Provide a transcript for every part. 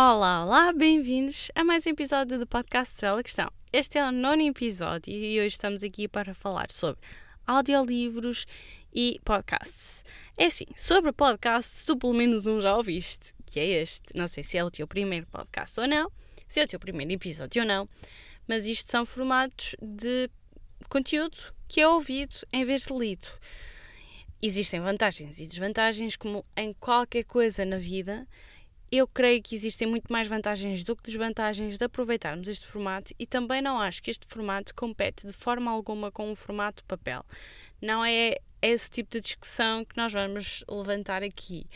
Olá, olá, bem-vindos a mais um episódio do podcast Bela Questão. Este é o nono episódio e hoje estamos aqui para falar sobre audiolivros e podcasts. É assim, sobre podcasts, tu pelo menos um já ouviste, que é este. Não sei se é o teu primeiro podcast ou não, se é o teu primeiro episódio ou não, mas isto são formatos de conteúdo que é ouvido em vez de lido. Existem vantagens e desvantagens, como em qualquer coisa na vida eu creio que existem muito mais vantagens do que desvantagens de aproveitarmos este formato e também não acho que este formato compete de forma alguma com o formato papel. Não é esse tipo de discussão que nós vamos levantar aqui.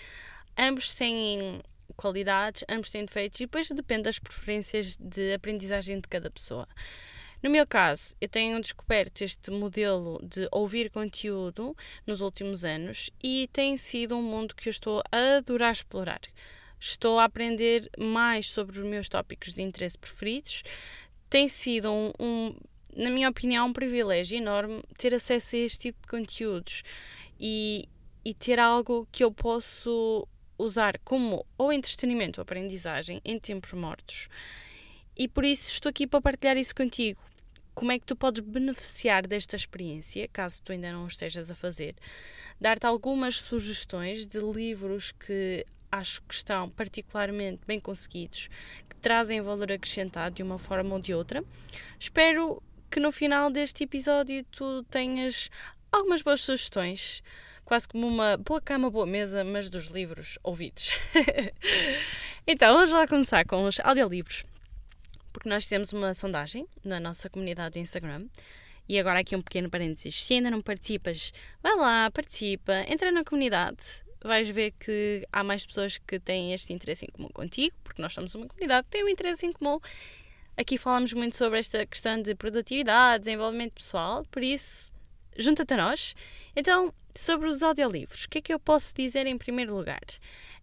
Ambos têm qualidades, ambos têm defeitos e depois depende das preferências de aprendizagem de cada pessoa. No meu caso, eu tenho descoberto este modelo de ouvir conteúdo nos últimos anos e tem sido um mundo que eu estou a adorar explorar estou a aprender mais sobre os meus tópicos de interesse preferidos. Tem sido um, um na minha opinião, um privilégio enorme ter acesso a este tipo de conteúdos e, e ter algo que eu posso usar como ou entretenimento ou aprendizagem em tempos mortos. E por isso estou aqui para partilhar isso contigo. Como é que tu podes beneficiar desta experiência, caso tu ainda não o estejas a fazer? Dar-te algumas sugestões de livros que acho que estão particularmente bem conseguidos, que trazem valor acrescentado de uma forma ou de outra. Espero que no final deste episódio tu tenhas algumas boas sugestões, quase como uma boa cama, boa mesa, mas dos livros ouvidos. então, vamos lá começar com os audiolivros, porque nós fizemos uma sondagem na nossa comunidade do Instagram. E agora aqui um pequeno parênteses. Se ainda não participas, vai lá, participa, entra na comunidade, vais ver que há mais pessoas que têm este interesse em comum contigo, porque nós somos uma comunidade que tem um interesse em comum. Aqui falamos muito sobre esta questão de produtividade, desenvolvimento pessoal, por isso, junta-te a nós. Então, sobre os audiolivros, o que é que eu posso dizer em primeiro lugar?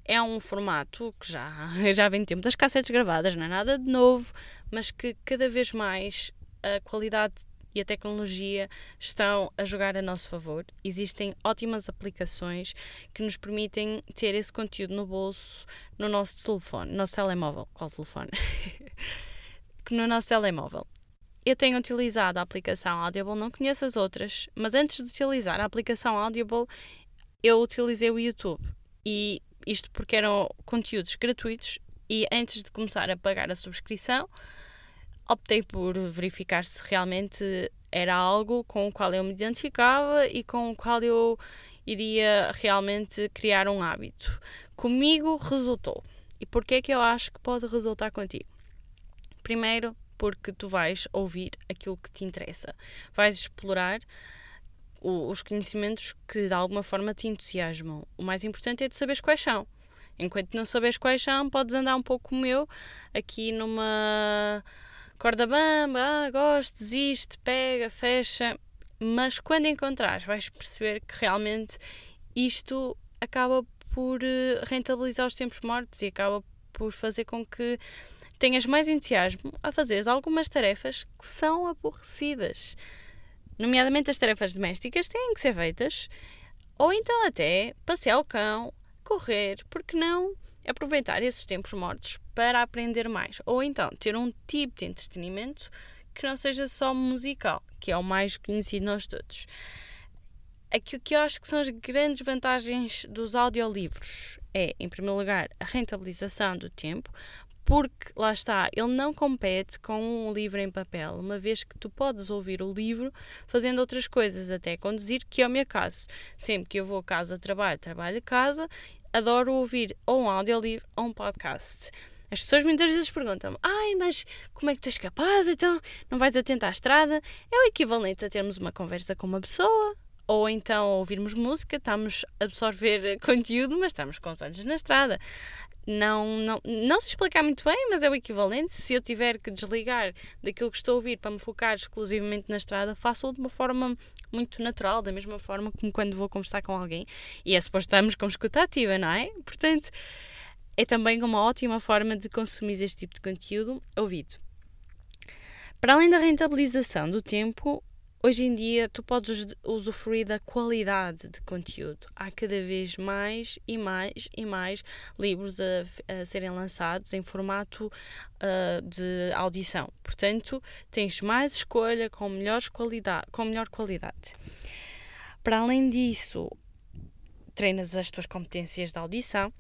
É um formato que já, já vem do tempo das cassetes gravadas, não é nada de novo, mas que cada vez mais a qualidade e a tecnologia estão a jogar a nosso favor. Existem ótimas aplicações que nos permitem ter esse conteúdo no bolso, no nosso telefone, no nosso telemóvel. Qual telefone? no nosso telemóvel. Eu tenho utilizado a aplicação Audible, não conheço as outras, mas antes de utilizar a aplicação Audible, eu utilizei o YouTube. E isto porque eram conteúdos gratuitos e antes de começar a pagar a subscrição, optei por verificar se realmente era algo com o qual eu me identificava e com o qual eu iria realmente criar um hábito. Comigo resultou. E porquê é que eu acho que pode resultar contigo? Primeiro, porque tu vais ouvir aquilo que te interessa. Vais explorar o, os conhecimentos que de alguma forma te entusiasmam. O mais importante é tu saberes quais são. Enquanto não sabes quais são, podes andar um pouco como eu, aqui numa corda bamba, ah, gosto, desiste, pega, fecha. Mas quando encontrares, vais perceber que realmente isto acaba por eh, rentabilizar os tempos mortos e acaba por fazer com que tenhas mais entusiasmo a fazer algumas tarefas que são aborrecidas. Nomeadamente as tarefas domésticas têm que ser feitas, ou então até passear o cão, correr, porque não aproveitar esses tempos mortos para aprender mais. Ou então ter um tipo de entretenimento que não seja só musical, que é o mais conhecido nós todos. Aquilo que eu acho que são as grandes vantagens dos audiolivros é, em primeiro lugar, a rentabilização do tempo, porque lá está, ele não compete com um livro em papel, uma vez que tu podes ouvir o livro fazendo outras coisas, até conduzir, que é o meu caso. Sempre que eu vou casa, trabalho, trabalho casa, adoro ouvir ou um audiolivro ou um podcast. As pessoas muitas vezes perguntam-me: ai, mas como é que tu és capaz? Então não vais atento à estrada? É o equivalente a termos uma conversa com uma pessoa. Ou então ouvirmos música, estamos a absorver conteúdo, mas estamos com os olhos na estrada. Não, não, não se explicar muito bem, mas é o equivalente. Se eu tiver que desligar daquilo que estou a ouvir para me focar exclusivamente na estrada, faço-o de uma forma muito natural, da mesma forma como quando vou conversar com alguém. E é suposto estarmos com escuta ativa, não é? Portanto, é também uma ótima forma de consumir este tipo de conteúdo ouvido. Para além da rentabilização do tempo, hoje em dia tu podes usufruir da qualidade de conteúdo. Há cada vez mais e mais e mais livros a, a serem lançados em formato uh, de audição. Portanto, tens mais escolha com, qualidade, com melhor qualidade. Para além disso, treinas as tuas competências de audição,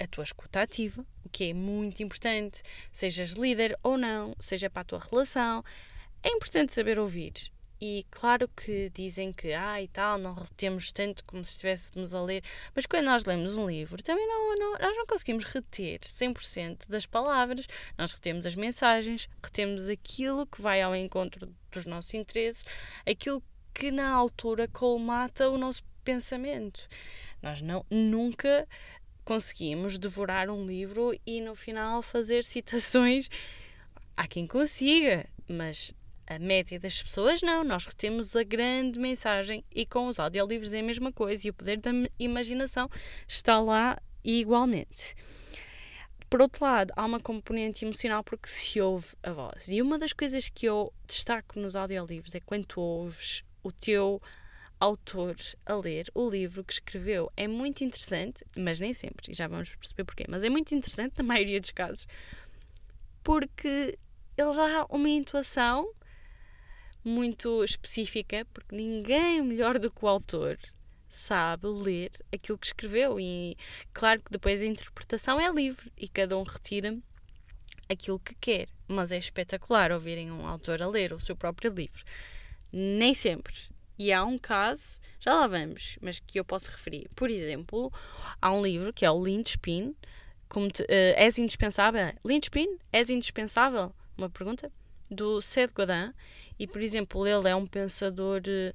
a tua escuta ativa, o que é muito importante, sejas líder ou não, seja para a tua relação, é importante saber ouvir. E claro que dizem que, ah, e tal, não retemos tanto como se estivéssemos a ler, mas quando nós lemos um livro, também não, não, nós não conseguimos reter 100% das palavras, nós retemos as mensagens, retemos aquilo que vai ao encontro dos nossos interesses, aquilo que na altura colmata o nosso pensamento. Nós não, nunca conseguimos devorar um livro e no final fazer citações. Há quem consiga, mas a média das pessoas, não. Nós retemos a grande mensagem e com os audiolivros é a mesma coisa e o poder da imaginação está lá igualmente. Por outro lado, há uma componente emocional porque se ouve a voz. E uma das coisas que eu destaco nos audiolivros é quando tu ouves o teu autor a ler o livro que escreveu. É muito interessante, mas nem sempre, e já vamos perceber porquê, mas é muito interessante na maioria dos casos, porque ele dá uma intuação muito específica, porque ninguém melhor do que o autor sabe ler aquilo que escreveu. E claro que depois a interpretação é livre e cada um retira aquilo que quer. Mas é espetacular ouvirem um autor a ler o seu próprio livro. Nem sempre. E há um caso, já lá vamos, mas que eu posso referir. Por exemplo, há um livro que é o Lynchpin. Como te, uh, és indispensável? Lynchpin? És indispensável? Uma pergunta? Do Seth Godin e, por exemplo, ele é um pensador eh,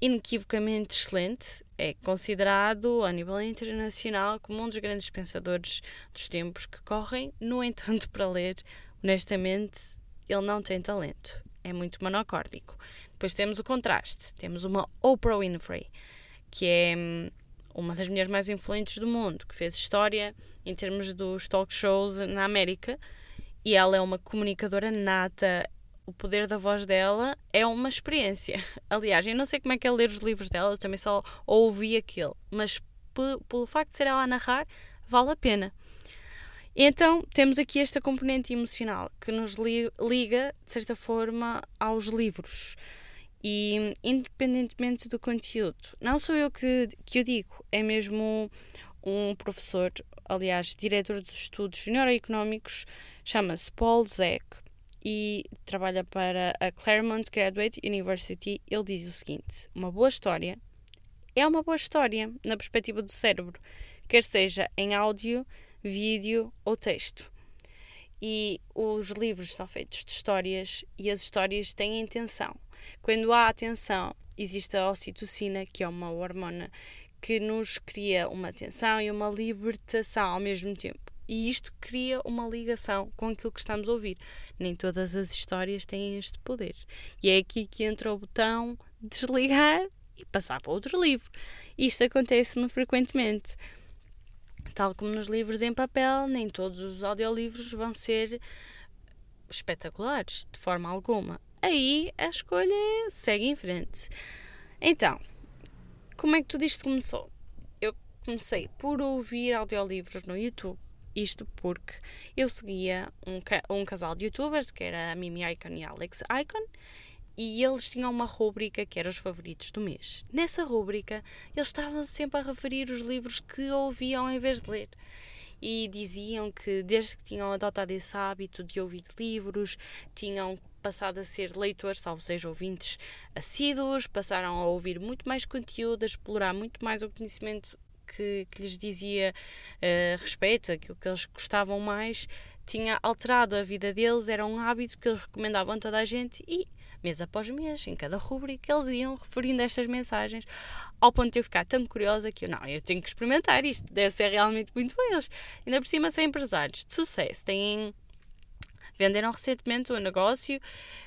inequivocamente excelente, é considerado a nível internacional como um dos grandes pensadores dos tempos que correm. No entanto, para ler, honestamente, ele não tem talento. É muito monocórdico. Depois temos o contraste. Temos uma Oprah Winfrey, que é hum, uma das mulheres mais influentes do mundo, que fez história em termos dos talk shows na América. E ela é uma comunicadora nata, o poder da voz dela é uma experiência. Aliás, eu não sei como é que é ler os livros dela, eu também só ouvi aquele, mas pelo facto de ser ela a narrar, vale a pena. Então, temos aqui esta componente emocional que nos liga, de certa forma, aos livros. E, independentemente do conteúdo, não sou eu que, que o digo, é mesmo um professor, aliás, diretor dos estudos neuroeconómicos, chama-se Paul Zeck e trabalha para a Claremont Graduate University, ele diz o seguinte: uma boa história é uma boa história na perspectiva do cérebro, quer seja em áudio, vídeo ou texto. E os livros são feitos de histórias e as histórias têm intenção. Quando há atenção, existe a ocitocina, que é uma hormona que nos cria uma atenção e uma libertação ao mesmo tempo. E isto cria uma ligação com aquilo que estamos a ouvir. Nem todas as histórias têm este poder. E é aqui que entra o botão desligar e passar para outro livro. Isto acontece-me frequentemente. Tal como nos livros em papel, nem todos os audiolivros vão ser espetaculares, de forma alguma. Aí a escolha segue em frente. Então, como é que tudo isto começou? Eu comecei por ouvir audiolivros no YouTube isto porque eu seguia um, um casal de youtubers, que era a Mimi Icon e a Alex Icon, e eles tinham uma rúbrica que era os favoritos do mês. Nessa rúbrica, eles estavam sempre a referir os livros que ouviam em vez de ler. E diziam que desde que tinham adotado esse hábito de ouvir livros, tinham passado a ser leitores, salvo seja ouvintes assíduos, passaram a ouvir muito mais conteúdo, a explorar muito mais o conhecimento que, que lhes dizia uh, respeito, aquilo que eles gostavam mais, tinha alterado a vida deles, era um hábito que eles recomendavam a toda a gente e mês após mês, em cada rubrica, eles iam referindo estas mensagens, ao ponto de eu ficar tão curiosa que eu, não, eu tenho que experimentar isto, deve ser realmente muito bom. Eles, ainda por cima, são empresários de sucesso, têm. Venderam recentemente um negócio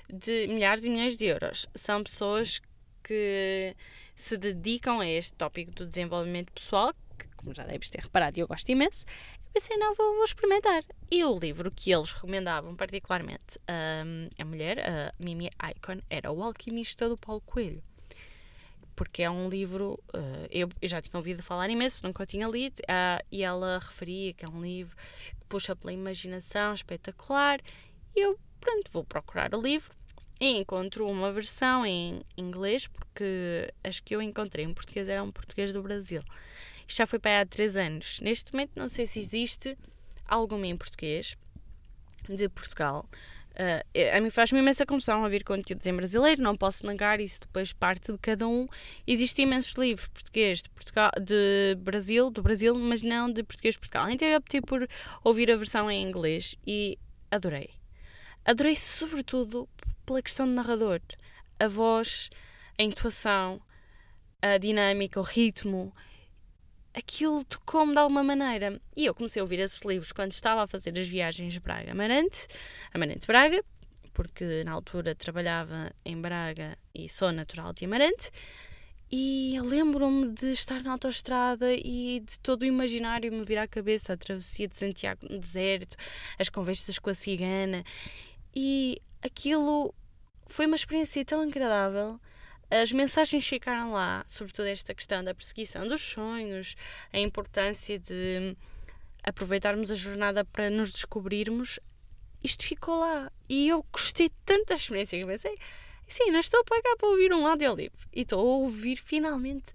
de milhares e milhões de euros. São pessoas que se dedicam a este tópico do desenvolvimento pessoal, que como já deves ter reparado, eu gosto imenso, pensei, não, vou, vou experimentar. E o livro que eles recomendavam, particularmente um, a mulher, a Mimi Icon, era O Alquimista do Paulo Coelho. Porque é um livro, uh, eu, já tinha ouvido falar imenso, nunca o tinha lido, uh, e ela referia que é um livro que puxa pela imaginação, espetacular. E eu, pronto, vou procurar o livro e encontro uma versão em inglês, porque as que eu encontrei em português eram português do Brasil. Isto já foi para há três anos. Neste momento não sei se existe alguma em português de Portugal. Uh, a mim faz-me imensa confusão ouvir conteúdos em brasileiro, não posso negar isso, depois parte de cada um. Existem imensos livros português de, Portugal, de Brasil, do Brasil, mas não de português de Portugal. Então eu optei por ouvir a versão em inglês e adorei. Adorei sobretudo pela questão do narrador. A voz, a intuação, a dinâmica, o ritmo. Aquilo tocou-me de alguma maneira. E eu comecei a ouvir esses livros quando estava a fazer as viagens Braga-Amarante, Amarante-Braga, porque na altura trabalhava em Braga e sou natural de Amarante. E eu lembro-me de estar na autoestrada e de todo o imaginário me vir à cabeça, a travessia de Santiago no deserto, as conversas com a cigana. E aquilo foi uma experiência tão agradável. As mensagens ficaram lá, sobretudo esta questão da perseguição dos sonhos, a importância de aproveitarmos a jornada para nos descobrirmos. Isto ficou lá. E eu gostei tanto da experiência que pensei, sim, não estou a pagar para ouvir um audiolivro. E estou a ouvir finalmente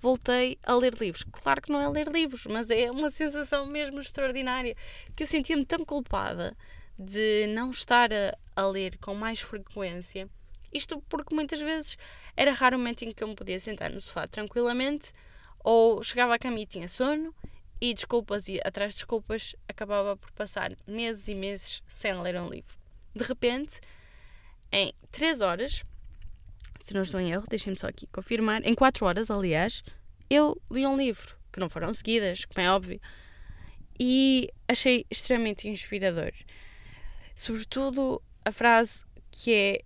voltei a ler livros. Claro que não é ler livros, mas é uma sensação mesmo extraordinária que eu sentia-me tão culpada de não estar a, a ler com mais frequência. Isto porque muitas vezes era raro o momento em que eu me podia sentar no sofá tranquilamente ou chegava à cama e tinha sono e desculpas e atrás de desculpas acabava por passar meses e meses sem ler um livro. De repente, em 3 horas, se não estou em erro, deixem-me só aqui confirmar, em 4 horas, aliás, eu li um livro, que não foram seguidas, como é óbvio, e achei extremamente inspirador. Sobretudo a frase que é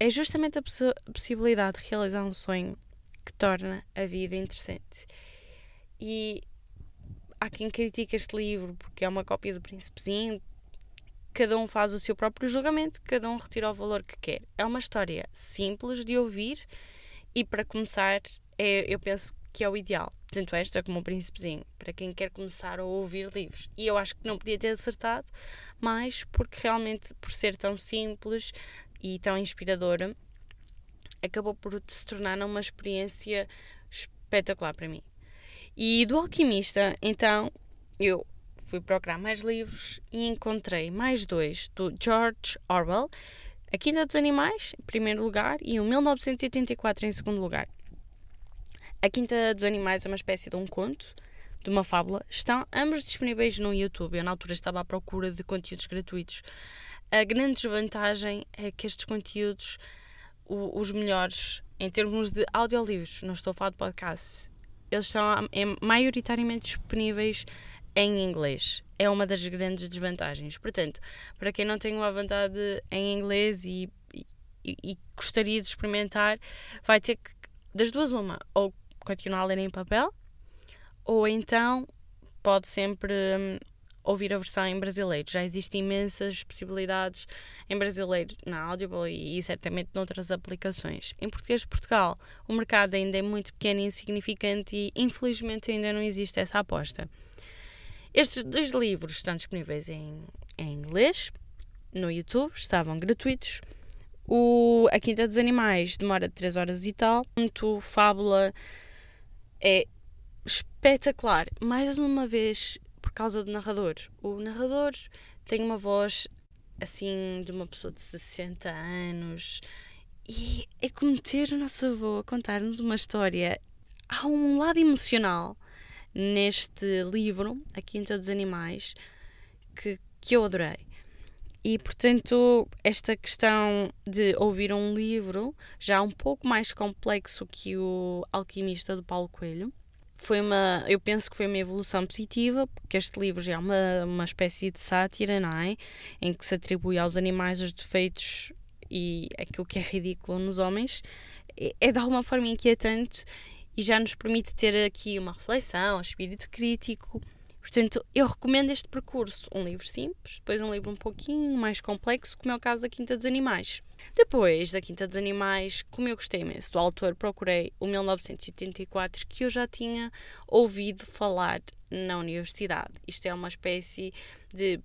é justamente a, poss a possibilidade de realizar um sonho que torna a vida interessante. E há quem critique este livro porque é uma cópia do Príncipezinho. Cada um faz o seu próprio julgamento, cada um retira o valor que quer. É uma história simples de ouvir e, para começar, é, eu penso que é o ideal. Tanto esta como o Príncipezinho, para quem quer começar a ouvir livros. E eu acho que não podia ter acertado mais, porque realmente, por ser tão simples e tão inspiradora, acabou por se tornar uma experiência espetacular para mim. E do Alquimista, então, eu fui procurar mais livros e encontrei mais dois do George Orwell, A Quinta dos Animais, em primeiro lugar, e o 1984 em segundo lugar. A Quinta dos Animais é uma espécie de um conto, de uma fábula. Estão ambos disponíveis no YouTube. Eu, na altura, estava à procura de conteúdos gratuitos. A grande desvantagem é que estes conteúdos, o, os melhores, em termos de audiolivros, não estou a falar de podcast, eles são é, maioritariamente disponíveis em inglês. É uma das grandes desvantagens. Portanto, para quem não tem uma vontade em inglês e, e, e gostaria de experimentar, vai ter que, das duas, uma, ou continuar a ler em papel, ou então pode sempre hum, ouvir a versão em brasileiro. Já existem imensas possibilidades em brasileiro na Audible e, e certamente noutras aplicações. Em português de Portugal, o mercado ainda é muito pequeno e insignificante e infelizmente ainda não existe essa aposta. Estes dois livros estão disponíveis em, em inglês no YouTube, estavam gratuitos. O A Quinta dos Animais demora 3 horas e tal. Muito fábula é espetacular. Mais uma vez, por causa do narrador. O narrador tem uma voz assim de uma pessoa de 60 anos e é como ter o nosso avô a contar-nos uma história. Há um lado emocional neste livro, A Quinta dos Animais, que, que eu adorei. E, portanto, esta questão de ouvir um livro, já um pouco mais complexo que o Alquimista do Paulo Coelho, foi uma, eu penso que foi uma evolução positiva, porque este livro já é uma, uma espécie de sátira, não é? Em que se atribui aos animais os defeitos e aquilo que é ridículo nos homens. É, de alguma forma inquietante e já nos permite ter aqui uma reflexão, um espírito crítico. Portanto, eu recomendo este percurso. Um livro simples, depois um livro um pouquinho mais complexo, como é o caso da Quinta dos Animais. Depois da Quinta dos Animais, como eu gostei imenso do autor, procurei o 1984, que eu já tinha ouvido falar na universidade. Isto é uma espécie de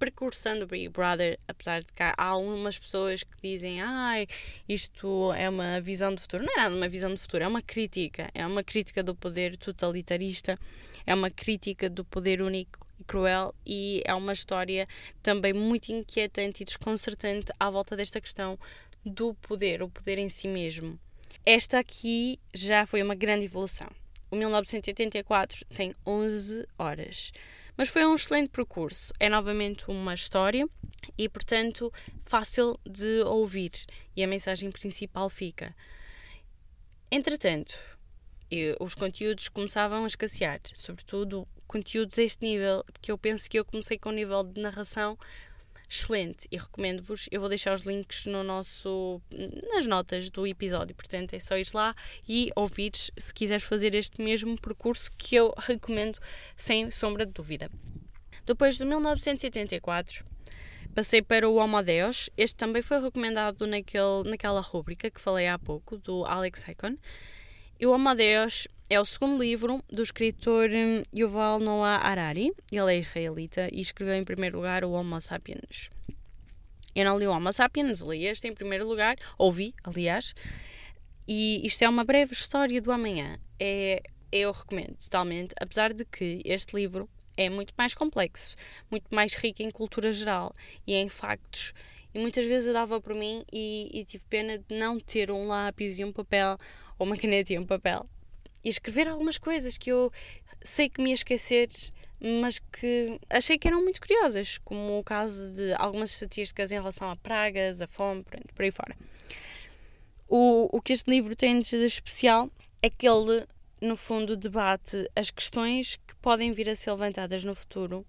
precursão do Big Brother, apesar de que há algumas pessoas que dizem ai, isto é uma visão de futuro. Não é nada uma visão de futuro, é uma crítica. É uma crítica do poder totalitarista, é uma crítica do poder único e cruel e é uma história também muito inquietante e desconcertante à volta desta questão do poder, o poder em si mesmo. Esta aqui já foi uma grande evolução. O 1984 tem 11 horas. Mas foi um excelente percurso. É novamente uma história e, portanto, fácil de ouvir. E a mensagem principal fica. Entretanto, os conteúdos começavam a escassear, sobretudo conteúdos a este nível, porque eu penso que eu comecei com um nível de narração excelente e recomendo-vos. Eu vou deixar os links no nosso nas notas do episódio, portanto é só ir lá e ouvir se quiseres fazer este mesmo percurso que eu recomendo sem sombra de dúvida. Depois de 1984, passei para o Homo Deus. Este também foi recomendado naquele, naquela rúbrica que falei há pouco, do Alex Hakon. E o Homo Deus é o segundo livro do escritor hum, Yuval Noah Harari. Ele é israelita e escreveu em primeiro lugar o Homo Sapiens. Eu não li o Homo Sapiens, li este em primeiro lugar, ouvi, aliás. E isto é uma breve história do amanhã. É, eu recomendo totalmente, apesar de que este livro é muito mais complexo, muito mais rico em cultura geral e em factos. E muitas vezes eu dava por mim e, e tive pena de não ter um lápis e um papel, ou uma caneta e um papel, e escrever algumas coisas que eu sei que me ia esquecer, mas que achei que eram muito curiosas, como o caso de algumas estatísticas em relação a pragas, a fome, por aí fora. O, o que este livro tem de especial é que ele, no fundo, debate as questões que podem vir a ser levantadas no futuro.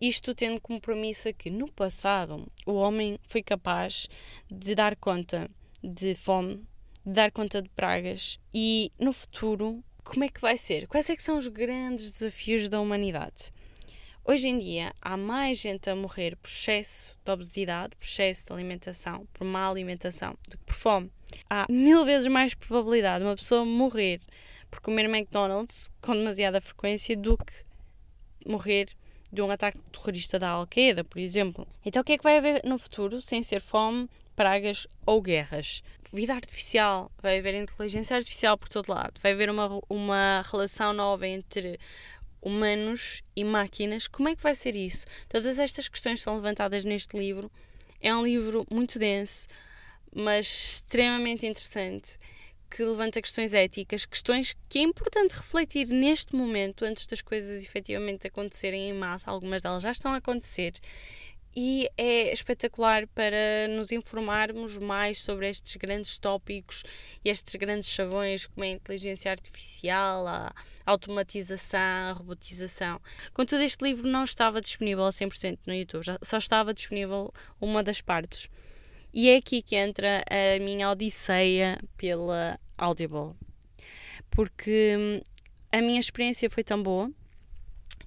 Isto tendo como premissa que no passado o homem foi capaz de dar conta de fome, dar conta de pragas e no futuro como é que vai ser? Quais é que são os grandes desafios da humanidade? Hoje em dia há mais gente a morrer por excesso de obesidade, por excesso de alimentação, por má alimentação, do que por fome. Há mil vezes mais probabilidade de uma pessoa morrer por comer McDonald's com demasiada frequência do que morrer de um ataque terrorista da Al-Qaeda, por exemplo. Então o que é que vai haver no futuro sem ser fome, pragas ou guerras? vida artificial, vai haver inteligência artificial por todo lado, vai haver uma, uma relação nova entre humanos e máquinas. Como é que vai ser isso? Todas estas questões são levantadas neste livro. É um livro muito denso, mas extremamente interessante, que levanta questões éticas, questões que é importante refletir neste momento, antes das coisas efetivamente acontecerem em massa. Algumas delas já estão a acontecer e é espetacular para nos informarmos mais sobre estes grandes tópicos e estes grandes chavões como a inteligência artificial, a automatização, a robotização. Contudo, este livro não estava disponível a 100% no YouTube, só estava disponível uma das partes. E é aqui que entra a minha odisseia pela Audible. Porque hum, a minha experiência foi tão boa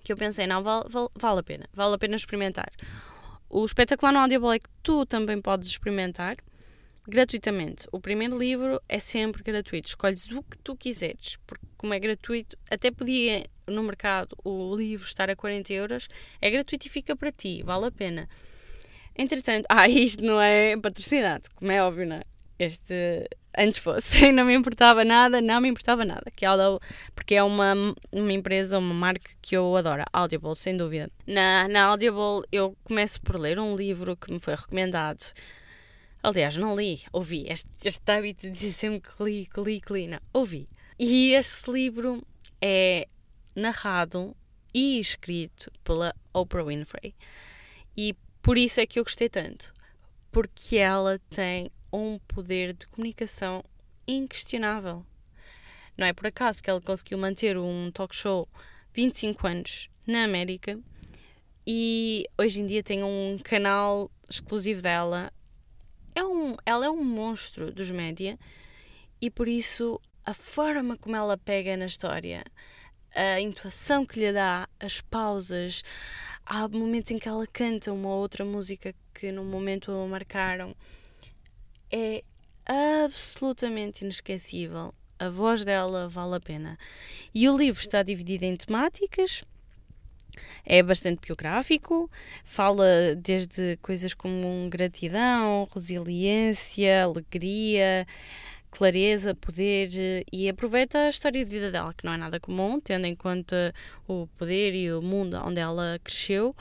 que eu pensei, não, vale, vale, vale a pena, vale a pena experimentar. O espetacular no que tu também podes experimentar gratuitamente. O primeiro livro é sempre gratuito. Escolhes o que tu quiseres, porque como é gratuito, até podia no mercado o livro estar a 40 euros, é gratuito e fica para ti, vale a pena. Entretanto, ah, isto não é patrocinado, como é óbvio, não é? Este antes fosse, não me importava nada, não me importava nada. Que Audible, porque é uma, uma empresa, uma marca que eu adoro, Audible, sem dúvida. Na, na Audible eu começo por ler um livro que me foi recomendado. Aliás, não li, ouvi. Este, este hábito de dizer sempre que li, que li, que li, não, ouvi. E este livro é narrado e escrito pela Oprah Winfrey. E por isso é que eu gostei tanto. Porque ela tem um poder de comunicação inquestionável. Não é por acaso que ela conseguiu manter um talk show 25 anos na América e hoje em dia tem um canal exclusivo dela. É um, ela é um monstro dos média e por isso a forma como ela pega na história, a intuação que lhe dá, as pausas, há momentos em que ela canta uma outra música que no momento a marcaram. É absolutamente inesquecível. A voz dela vale a pena. E o livro está dividido em temáticas. É bastante biográfico, fala desde coisas como gratidão, resiliência, alegria, clareza, poder e aproveita a história de vida dela, que não é nada comum, tendo em conta o poder e o mundo onde ela cresceu.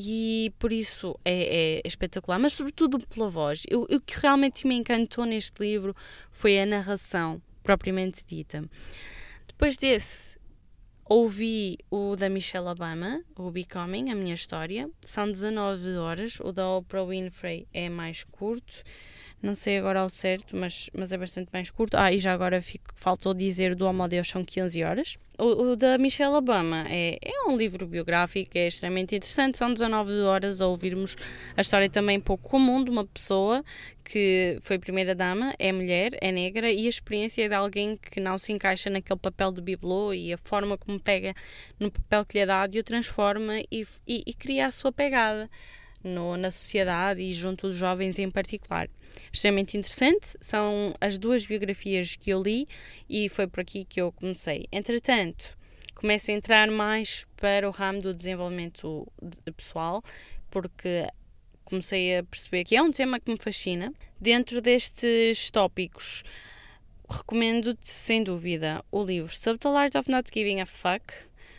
E por isso é, é espetacular, mas sobretudo pela voz. O que realmente me encantou neste livro foi a narração propriamente dita. Depois desse, ouvi o da Michelle Obama, o Becoming, a minha história. São 19 horas. O da Oprah Winfrey é mais curto. Não sei agora ao certo, mas, mas é bastante mais curto. Ah, e já agora fico, faltou dizer do Homo Deus são 15 horas. O, o, da Michelle Obama é, é um livro biográfico, é extremamente interessante. São 19 horas a ouvirmos a história também pouco comum de uma pessoa que foi primeira-dama, é mulher, é negra e a experiência de alguém que não se encaixa naquele papel de bibelô e a forma como pega no papel que lhe é dado e o transforma e, e, e cria a sua pegada no, na sociedade e junto dos jovens em particular. Extremamente interessante, são as duas biografias que eu li e foi por aqui que eu comecei. Entretanto, começo a entrar mais para o ramo do desenvolvimento pessoal, porque comecei a perceber que é um tema que me fascina. Dentro destes tópicos, recomendo-te sem dúvida o livro Subtle Art of Not Giving a Fuck,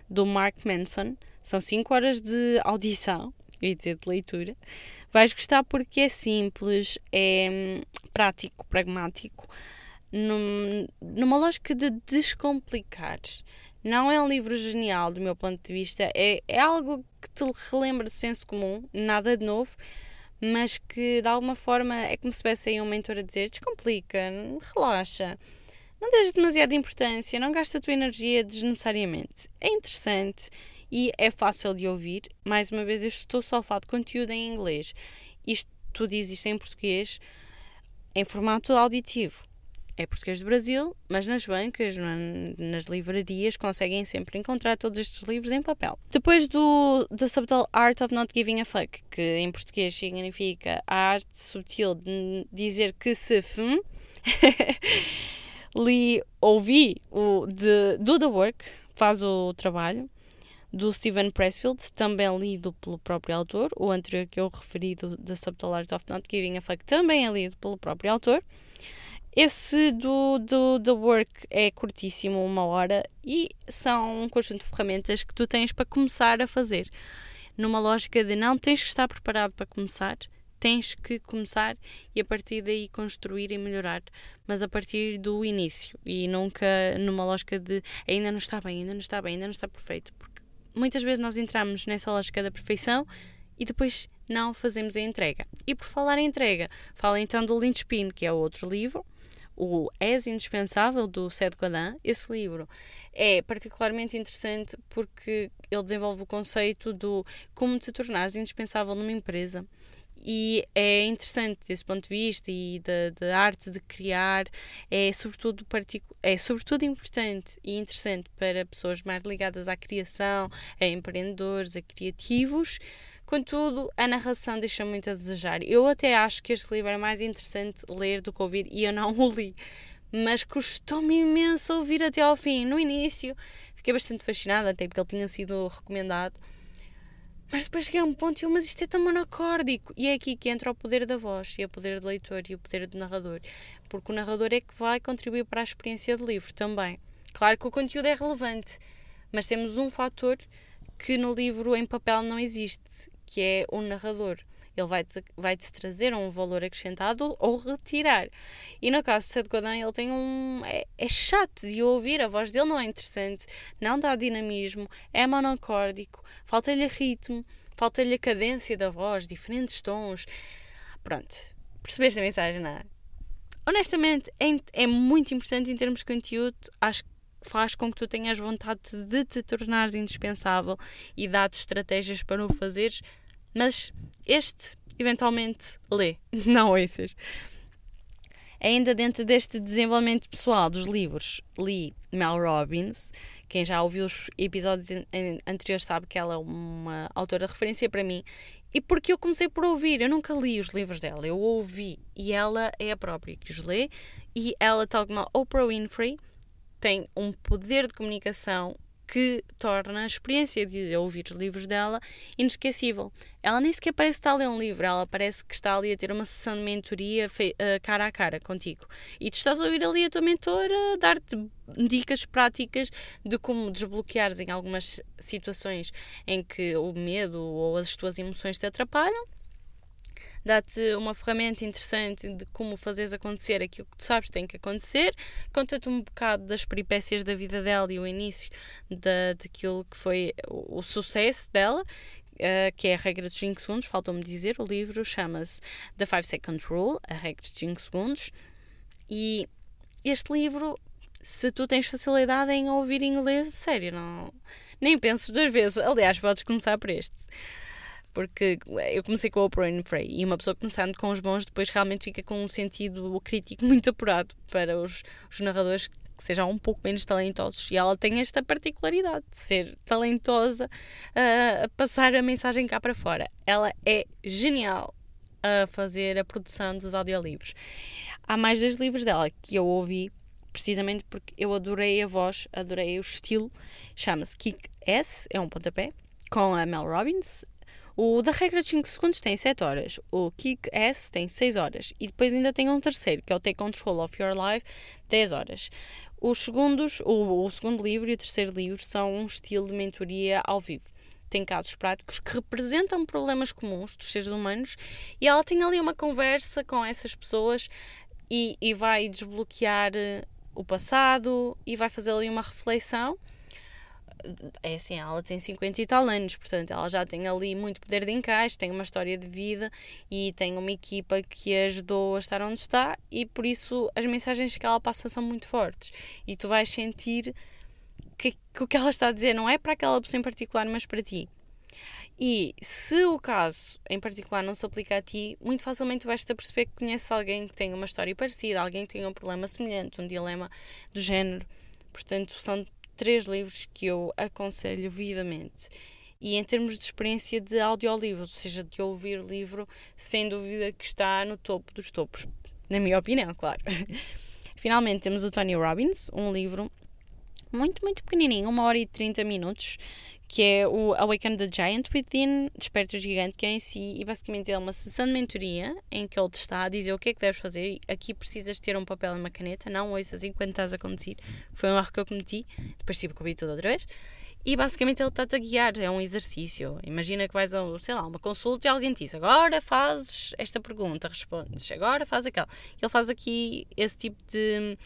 do Mark Manson. São 5 horas de audição e dizer de leitura. Vais gostar porque é simples, é hum, prático, pragmático, num, numa lógica de descomplicar. Não é um livro genial, do meu ponto de vista, é, é algo que te relembra de senso comum, nada de novo, mas que de alguma forma é como se tivesse aí um mentor a dizer: descomplica, relaxa, não dês demasiada importância, não gasta a tua energia desnecessariamente. É interessante e é fácil de ouvir. Mais uma vez, eu estou só a falar de conteúdo em inglês. Isto tudo existe em português em formato auditivo. É português do Brasil, mas nas bancas, nas livrarias, conseguem sempre encontrar todos estes livros em papel. Depois do The Subtle Art of Not Giving a Fuck, que em português significa a arte sutil de dizer que se fum, li, ouvi o de Do the Work, faz o trabalho, do Steven Pressfield, também lido pelo próprio autor. O anterior que eu referi, do The Subtle Art of Not Giving a Fuck, também é lido pelo próprio autor. Esse do, do The Work é curtíssimo, uma hora, e são um conjunto de ferramentas que tu tens para começar a fazer. Numa lógica de não tens que estar preparado para começar, tens que começar e a partir daí construir e melhorar, mas a partir do início e nunca numa lógica de ainda não está bem, ainda não está bem, ainda não está perfeito, muitas vezes nós entramos nessa lógica da perfeição e depois não fazemos a entrega. E por falar em entrega, fala então do Lynchpin, que é outro livro, o És Indispensável, do Seth Godin. Esse livro é particularmente interessante porque ele desenvolve o conceito do como te tornares indispensável numa empresa e é interessante desse ponto de vista e da, da arte de criar é sobretudo é sobretudo importante e interessante para pessoas mais ligadas à criação, a empreendedores, a criativos. Contudo, a narração deixa muito a desejar. Eu até acho que este livro é mais interessante ler do que ouvir e eu não o li, mas custou-me imenso ouvir até ao fim. No início, fiquei bastante fascinada, até porque ele tinha sido recomendado mas depois cheguei a um ponto e eu, mas isto é tão monocórdico. E é aqui que entra o poder da voz, e o poder do leitor, e o poder do narrador. Porque o narrador é que vai contribuir para a experiência do livro também. Claro que o conteúdo é relevante, mas temos um fator que no livro em papel não existe, que é o narrador ele vai-te vai -te trazer um valor acrescentado ou retirar. E no caso de Seth Godin, ele tem um. É, é, chato de ouvir, a voz dele não é interessante, não dá dinamismo, é monocórdico, falta-lhe ritmo, falta-lhe a cadência da voz, diferentes tons. Pronto, percebeste a mensagem, não é? Honestamente, é, é muito importante em termos de conteúdo, acho que faz com que tu tenhas vontade de te tornares indispensável e dá-te estratégias para o fazeres mas este, eventualmente, lê, não ouças. Ainda dentro deste desenvolvimento pessoal dos livros, li Mel Robbins. Quem já ouviu os episódios anteriores sabe que ela é uma autora de referência para mim. E porque eu comecei por ouvir, eu nunca li os livros dela, eu ouvi e ela é a própria que os lê. E ela, tal como a Oprah Winfrey, tem um poder de comunicação que torna a experiência de ouvir os livros dela inesquecível. Ela nem sequer parece estar a ler um livro, ela parece que está ali a ter uma sessão de mentoria uh, cara a cara contigo. E tu estás a ouvir ali a tua mentora dar-te dicas práticas de como desbloqueares em algumas situações em que o medo ou as tuas emoções te atrapalham dá-te uma ferramenta interessante de como fazeres acontecer aquilo que tu sabes que tem que acontecer, conta-te um bocado das peripécias da vida dela e o início da, daquilo que foi o, o sucesso dela, Uh, que é a regra dos 5 segundos, faltou-me dizer, o livro chama-se The 5 Second Rule, a regra dos 5 segundos, e este livro, se tu tens facilidade em ouvir inglês, sério, não, nem penses duas vezes, aliás, podes começar por este porque eu comecei com o Oprah Winfrey e uma pessoa começando com os bons depois realmente fica com um sentido crítico muito apurado para os, os narradores que sejam um pouco menos talentosos e ela tem esta particularidade de ser talentosa uh, a passar a mensagem cá para fora. Ela é genial a fazer a produção dos audiolivros. Há mais dois livros dela que eu ouvi precisamente porque eu adorei a voz, adorei o estilo. Chama-se Kick S, é um pontapé, com a Mel Robbins. O da regra de 5 segundos tem 7 horas, o Kick S tem 6 horas. E depois ainda tem um terceiro, que é o Take Control of Your Life, 10 horas. Os segundos, o, o segundo livro e o terceiro livro são um estilo de mentoria ao vivo. Tem casos práticos que representam problemas comuns dos seres humanos e ela tem ali uma conversa com essas pessoas e, e vai desbloquear eh, o passado e vai fazer ali uma reflexão é assim, ela tem 50 e tal anos, portanto, ela já tem ali muito poder de encaixe, tem uma história de vida e tem uma equipa que a ajudou a estar onde está e por isso as mensagens que ela passa são muito fortes e tu vais sentir que, que o que ela está a dizer não é para aquela pessoa em particular, mas para ti. E se o caso em particular não se aplica a ti, muito facilmente vais-te a perceber que conheces alguém que tem uma história parecida, alguém que tem um problema semelhante, um dilema do género. Portanto, são três livros que eu aconselho vivamente. E em termos de experiência de audiolivros, ou seja, de ouvir livro, sem dúvida que está no topo dos topos, na minha opinião, claro. Finalmente temos o Tony Robbins, um livro muito, muito pequenininho, uma hora e 30 minutos, que é o Awaken the Giant Within, Desperta o Gigante, que é em si, e basicamente é uma sessão de mentoria em que ele te está a dizer o que é que deves fazer. Aqui precisas ter um papel e uma caneta, não ouças enquanto estás a conduzir. Foi um erro que eu cometi, depois tive que ouvir tudo outra vez. E basicamente ele está-te a guiar, é um exercício. Imagina que vais a, sei lá, uma consulta e alguém te diz: agora fazes esta pergunta, respondes, agora faz aquela. Ele faz aqui esse tipo de,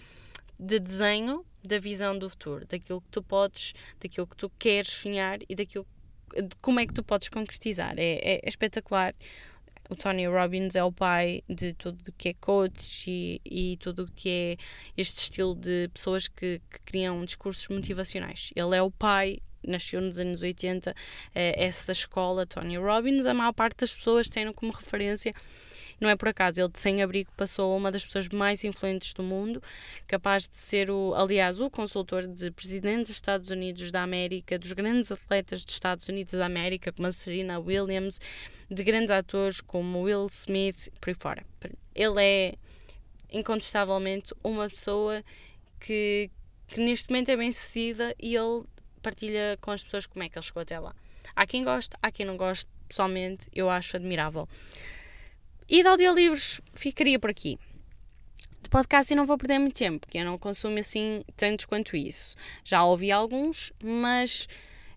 de desenho da visão do futuro, daquilo que tu podes, daquilo que tu queres sonhar e daquilo de como é que tu podes concretizar. É, é, é espetacular. O Tony Robbins é o pai de tudo o que é coach e, e tudo o que é este estilo de pessoas que, que criam discursos motivacionais. Ele é o pai nasceu nos anos 80, é, essa escola, Tony Robbins, a maior parte das pessoas têm como referência não é por acaso, ele de sem-abrigo passou a uma das pessoas mais influentes do mundo, capaz de ser, o, aliás, o consultor de presidentes dos Estados Unidos da América, dos grandes atletas dos Estados Unidos da América, como a Serena Williams, de grandes atores como Will Smith, por aí fora. Ele é incontestavelmente uma pessoa que, que neste momento é bem sucedida e ele partilha com as pessoas como é que ele chegou até lá. Há quem goste, há quem não goste, pessoalmente eu acho admirável. E de audiolivros ficaria por aqui. De podcast eu não vou perder muito tempo, porque eu não consumo assim tantos quanto isso. Já ouvi alguns, mas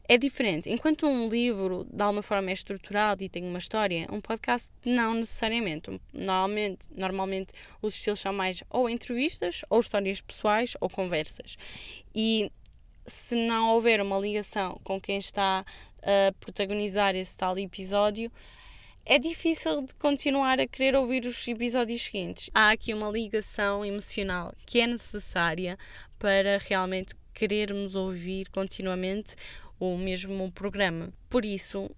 é diferente. Enquanto um livro de alguma forma é estruturado e tem uma história, um podcast não necessariamente. Normalmente, normalmente os estilos são mais ou entrevistas, ou histórias pessoais, ou conversas. E se não houver uma ligação com quem está a protagonizar esse tal episódio, é difícil de continuar a querer ouvir os episódios seguintes. Há aqui uma ligação emocional que é necessária para realmente querermos ouvir continuamente o mesmo programa. Por isso,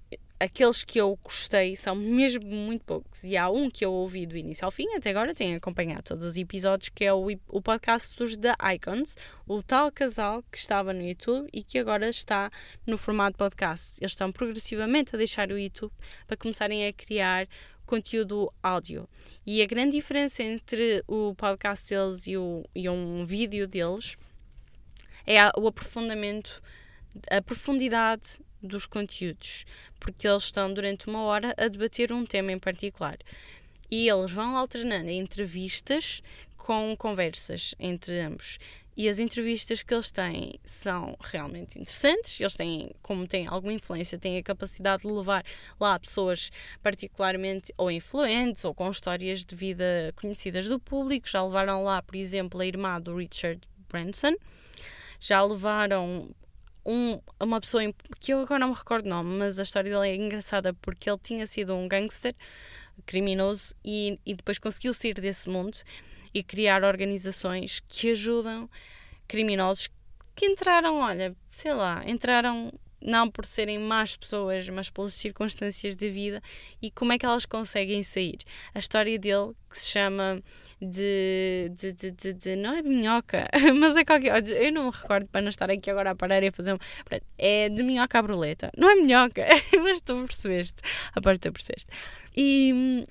aqueles que eu gostei são mesmo muito poucos. E há um que eu ouvi do início ao fim, até agora tenho acompanhado todos os episódios, que é o, o podcast dos The Icons, o tal casal que estava no YouTube e que agora está no formato podcast. Eles estão progressivamente a deixar o YouTube para começarem a criar conteúdo áudio. E a grande diferença entre o podcast deles e, o, e um vídeo deles é o aprofundamento, a profundidade dos conteúdos, porque eles estão durante uma hora a debater um tema em particular. E eles vão alternando entrevistas com conversas entre ambos. E as entrevistas que eles têm são realmente interessantes. Eles têm, como têm alguma influência, têm a capacidade de levar lá pessoas particularmente ou influentes ou com histórias de vida conhecidas do público. Já levaram lá, por exemplo, a irmã do Richard Branson. Já levaram um, uma pessoa que eu agora não me recordo o nome, mas a história dele é engraçada porque ele tinha sido um gangster criminoso e, e depois conseguiu sair desse mundo e criar organizações que ajudam criminosos que entraram, olha, sei lá, entraram não por serem más pessoas, mas pelas circunstâncias de vida e como é que elas conseguem sair. A história dele, que se chama de. de, de, de, de não é minhoca, mas é qualquer. Eu não me recordo para não estar aqui agora a parar e a fazer um. É de minhoca à bruleta. Não é minhoca, mas tu percebeste. A parte tu percebeste. E hum,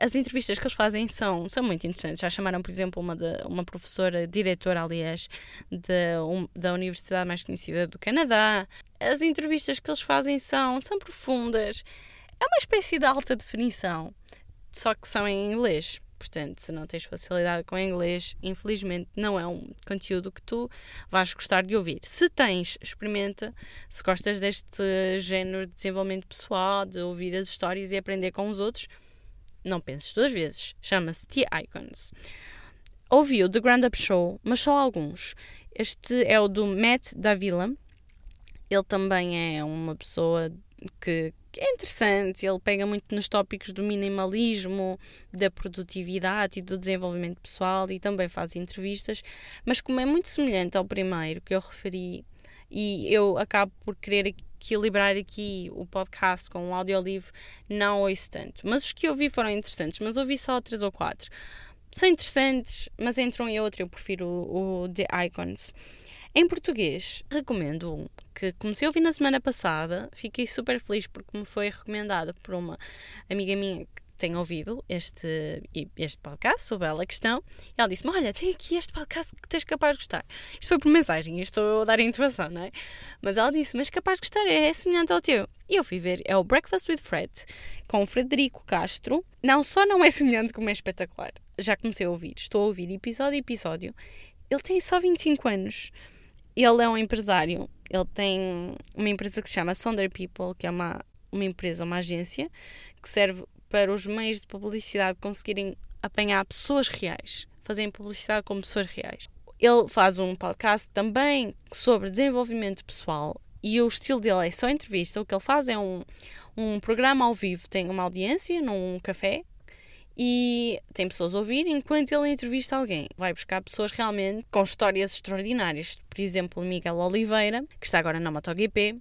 as entrevistas que eles fazem são, são muito interessantes. Já chamaram, por exemplo, uma, de, uma professora, diretora, aliás, de, um, da universidade mais conhecida do Canadá. As entrevistas que eles fazem são, são profundas. É uma espécie de alta definição, só que são em inglês. Portanto, se não tens facilidade com inglês, infelizmente não é um conteúdo que tu vais gostar de ouvir. Se tens, experimenta. Se gostas deste género de desenvolvimento pessoal, de ouvir as histórias e aprender com os outros, não penses duas vezes. Chama-se The Icons. Ouvi o The Grand Up Show, mas só alguns. Este é o do Matt Davila. Ele também é uma pessoa que é interessante, ele pega muito nos tópicos do minimalismo, da produtividade e do desenvolvimento pessoal e também faz entrevistas, mas como é muito semelhante ao primeiro que eu referi, e eu acabo por querer equilibrar aqui o podcast com o audiolivro, não ouço tanto. Mas os que eu vi foram interessantes, mas ouvi só três ou quatro. São interessantes, mas entre um e outro eu prefiro o, o The Icons. Em português, recomendo um que comecei a ouvir na semana passada, fiquei super feliz porque me foi recomendado por uma amiga minha tem ouvido este, este podcast sobre ela questão e ela disse-me: Olha, tem aqui este podcast que tens capaz de gostar. Isto foi por mensagem, estou a dar a intuação, não é? Mas ela disse: Mas capaz de gostar, é, é semelhante ao teu. E eu fui ver, é o Breakfast with Fred, com Frederico Castro. Não só não é semelhante, como é espetacular. Já comecei a ouvir, estou a ouvir episódio a episódio. Ele tem só 25 anos. Ele é um empresário. Ele tem uma empresa que se chama Sonder People, que é uma, uma empresa, uma agência, que serve para os meios de publicidade conseguirem apanhar pessoas reais, fazerem publicidade com pessoas reais. Ele faz um podcast também sobre desenvolvimento pessoal e o estilo dele é só entrevista. O que ele faz é um, um programa ao vivo, tem uma audiência num café e tem pessoas a ouvir enquanto ele entrevista alguém. Vai buscar pessoas realmente com histórias extraordinárias. Por exemplo, Miguel Oliveira, que está agora na MotoGP,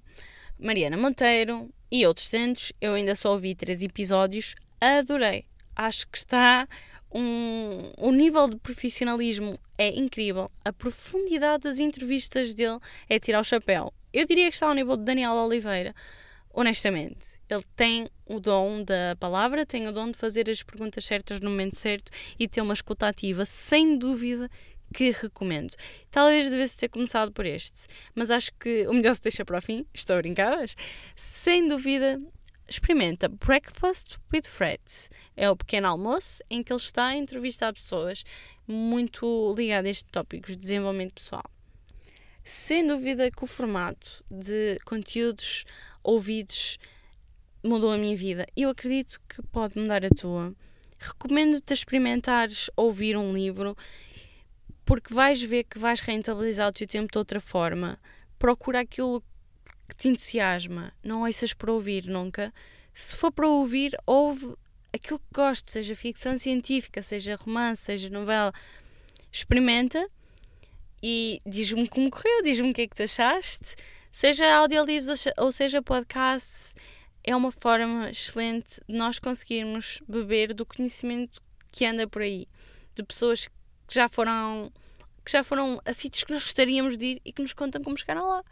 Mariana Monteiro, e outros tantos. Eu ainda só ouvi três episódios, adorei. Acho que está um, o nível de profissionalismo é incrível. A profundidade das entrevistas dele é tirar o chapéu. Eu diria que está ao nível de Daniel Oliveira, honestamente. Ele tem o dom da palavra, tem o dom de fazer as perguntas certas no momento certo e ter uma escuta ativa, sem dúvida que recomendo. Talvez devesse ter começado por este, mas acho que o melhor se deixa para o fim. Estou a brincar, sem dúvida, experimenta Breakfast with Fred. É o pequeno almoço em que ele está a entrevistar pessoas muito ligadas a estes tópicos de desenvolvimento pessoal. Sem dúvida que o formato de conteúdos ouvidos mudou a minha vida. Eu acredito que pode mudar a tua. Recomendo-te experimentares ouvir um livro porque vais ver que vais rentabilizar o teu tempo de outra forma. Procura aquilo que te entusiasma, não ouças para ouvir nunca. Se for para ouvir, ouve aquilo que gostes, seja ficção científica, seja romance, seja novela. Experimenta e diz-me como correu, diz-me o que é que tu achaste. Seja audiolivros ou seja podcasts, é uma forma excelente de nós conseguirmos beber do conhecimento que anda por aí, de pessoas que já foram que já foram a sítios que nós gostaríamos de ir e que nos contam como chegaram lá.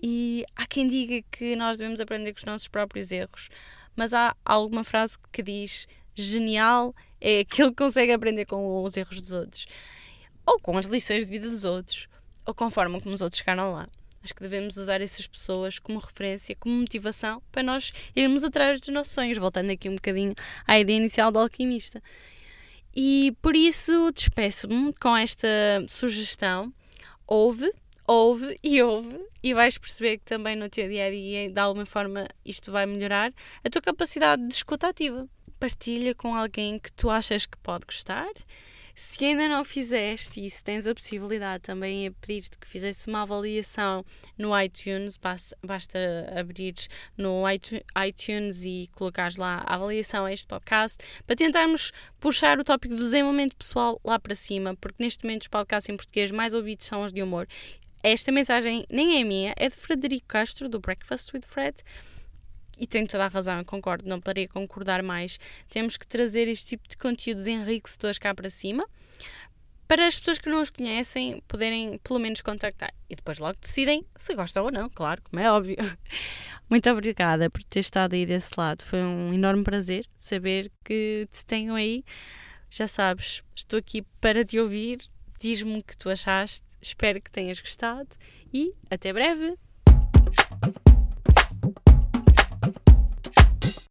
E há quem diga que nós devemos aprender com os nossos próprios erros, mas há alguma frase que diz: genial é aquele que consegue aprender com os erros dos outros, ou com as lições de vida dos outros, ou com a forma como os outros chegaram lá. Acho que devemos usar essas pessoas como referência, como motivação para nós irmos atrás dos nossos sonhos, voltando aqui um bocadinho à ideia inicial do alquimista. E por isso despeço-me com esta sugestão. Ouve, ouve e ouve, e vais perceber que também no teu dia a dia, de alguma forma, isto vai melhorar a tua capacidade de escuta ativa. Partilha com alguém que tu achas que pode gostar. Se ainda não fizeste e se tens a possibilidade também a pedir-te que fizesse uma avaliação no iTunes, basta, abrires no iTunes e colocares lá a avaliação a este podcast para tentarmos puxar o tópico do desenvolvimento pessoal lá para cima, porque neste momento os podcasts em português mais ouvidos são os de humor esta mensagem nem é minha, é de Frederico Castro, do Breakfast with Fred. E tem toda a razão, eu concordo, não parei concordar mais. Temos que trazer este tipo de conteúdos enriquecedores cá para cima para as pessoas que não os conhecem poderem pelo menos contactar. E depois logo decidem se gostam ou não, claro, como é óbvio. Muito obrigada por ter estado aí desse lado. Foi um enorme prazer saber que te tenho aí. Já sabes, estou aqui para te ouvir. Diz-me o que tu achaste Espero que tenhas gostado e até breve!